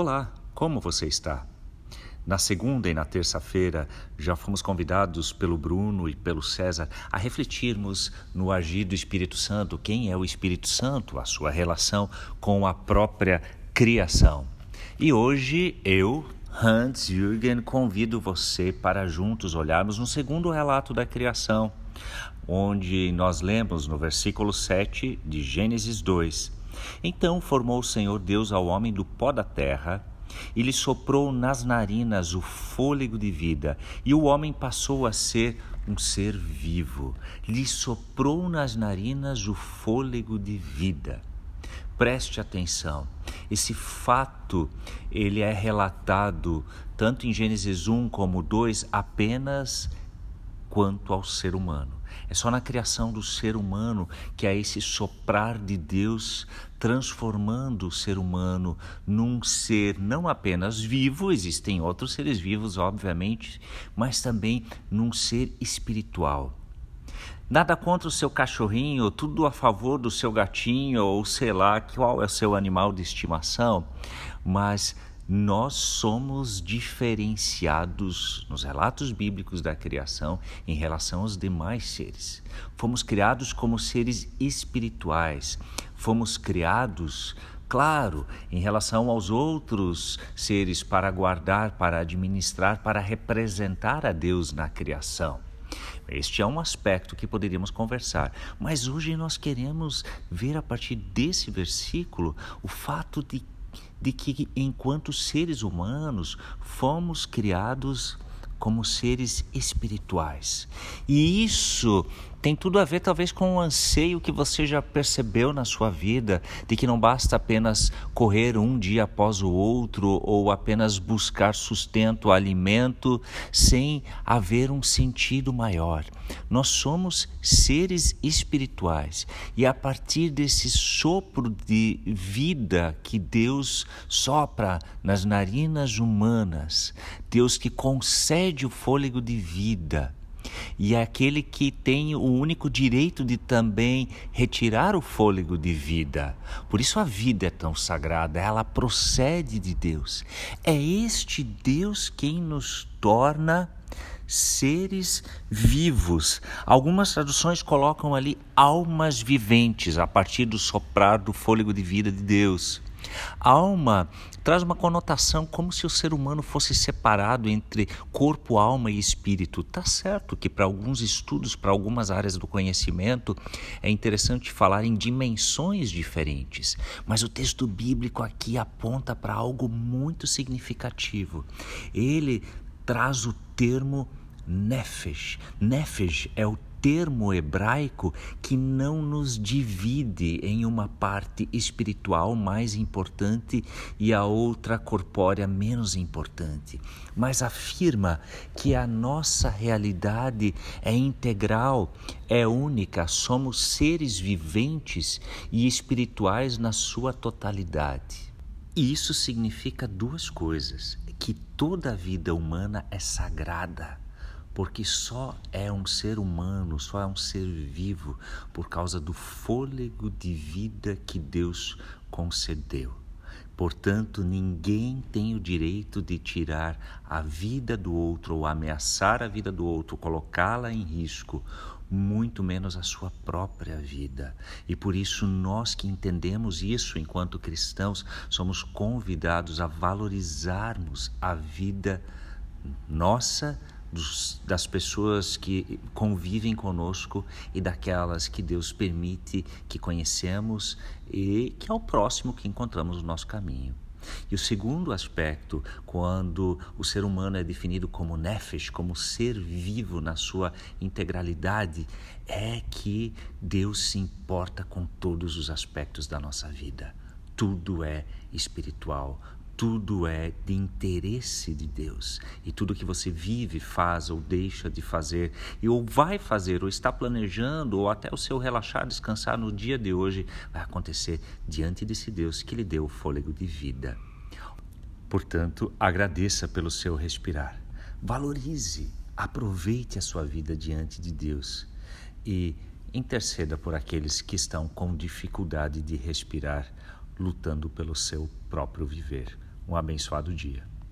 Olá, como você está? Na segunda e na terça-feira já fomos convidados pelo Bruno e pelo César a refletirmos no agir do Espírito Santo, quem é o Espírito Santo, a sua relação com a própria criação. E hoje eu, Hans Jürgen, convido você para juntos olharmos no segundo relato da criação, onde nós lemos no versículo 7 de Gênesis 2. Então formou o Senhor Deus ao homem do pó da terra e lhe soprou nas narinas o fôlego de vida, e o homem passou a ser um ser vivo. Lhe soprou nas narinas o fôlego de vida. Preste atenção. Esse fato, ele é relatado tanto em Gênesis 1 como 2 apenas quanto ao ser humano. É só na criação do ser humano que há esse soprar de Deus transformando o ser humano num ser não apenas vivo, existem outros seres vivos, obviamente, mas também num ser espiritual. Nada contra o seu cachorrinho, tudo a favor do seu gatinho, ou sei lá qual é o seu animal de estimação, mas nós somos diferenciados nos relatos bíblicos da criação em relação aos demais seres. Fomos criados como seres espirituais, fomos criados claro, em relação aos outros seres, para guardar, para administrar, para representar a Deus na criação. Este é um aspecto que poderíamos conversar, mas hoje nós queremos ver a partir desse versículo o fato de de que, enquanto seres humanos, fomos criados como seres espirituais. E isso tem tudo a ver, talvez, com o anseio que você já percebeu na sua vida, de que não basta apenas correr um dia após o outro ou apenas buscar sustento, alimento, sem haver um sentido maior. Nós somos seres espirituais e a partir desse sopro de vida que Deus sopra nas narinas humanas, Deus que concede o fôlego de vida, e é aquele que tem o único direito de também retirar o fôlego de vida. Por isso a vida é tão sagrada, ela procede de Deus. É este Deus quem nos torna seres vivos. Algumas traduções colocam ali almas viventes a partir do soprar do fôlego de vida de Deus. Alma traz uma conotação como se o ser humano fosse separado entre corpo, alma e espírito. Tá certo que para alguns estudos, para algumas áreas do conhecimento, é interessante falar em dimensões diferentes, mas o texto bíblico aqui aponta para algo muito significativo. Ele traz o termo nefesh. Nefesh é o termo hebraico que não nos divide em uma parte espiritual mais importante e a outra corpórea menos importante, mas afirma que a nossa realidade é integral, é única, somos seres viventes e espirituais na sua totalidade. E isso significa duas coisas: que toda a vida humana é sagrada porque só é um ser humano, só é um ser vivo por causa do fôlego de vida que Deus concedeu. Portanto, ninguém tem o direito de tirar a vida do outro ou ameaçar a vida do outro, colocá-la em risco, muito menos a sua própria vida. E por isso, nós que entendemos isso enquanto cristãos, somos convidados a valorizarmos a vida nossa dos, das pessoas que convivem conosco e daquelas que Deus permite que conhecemos e que é o próximo que encontramos no nosso caminho. E o segundo aspecto, quando o ser humano é definido como nefesh, como ser vivo na sua integralidade, é que Deus se importa com todos os aspectos da nossa vida. Tudo é espiritual, tudo é de interesse de Deus. E tudo que você vive, faz ou deixa de fazer, ou vai fazer, ou está planejando, ou até o seu relaxar, descansar no dia de hoje, vai acontecer diante desse Deus que lhe deu o fôlego de vida. Portanto, agradeça pelo seu respirar. Valorize, aproveite a sua vida diante de Deus e interceda por aqueles que estão com dificuldade de respirar, lutando pelo seu próprio viver. Um abençoado dia.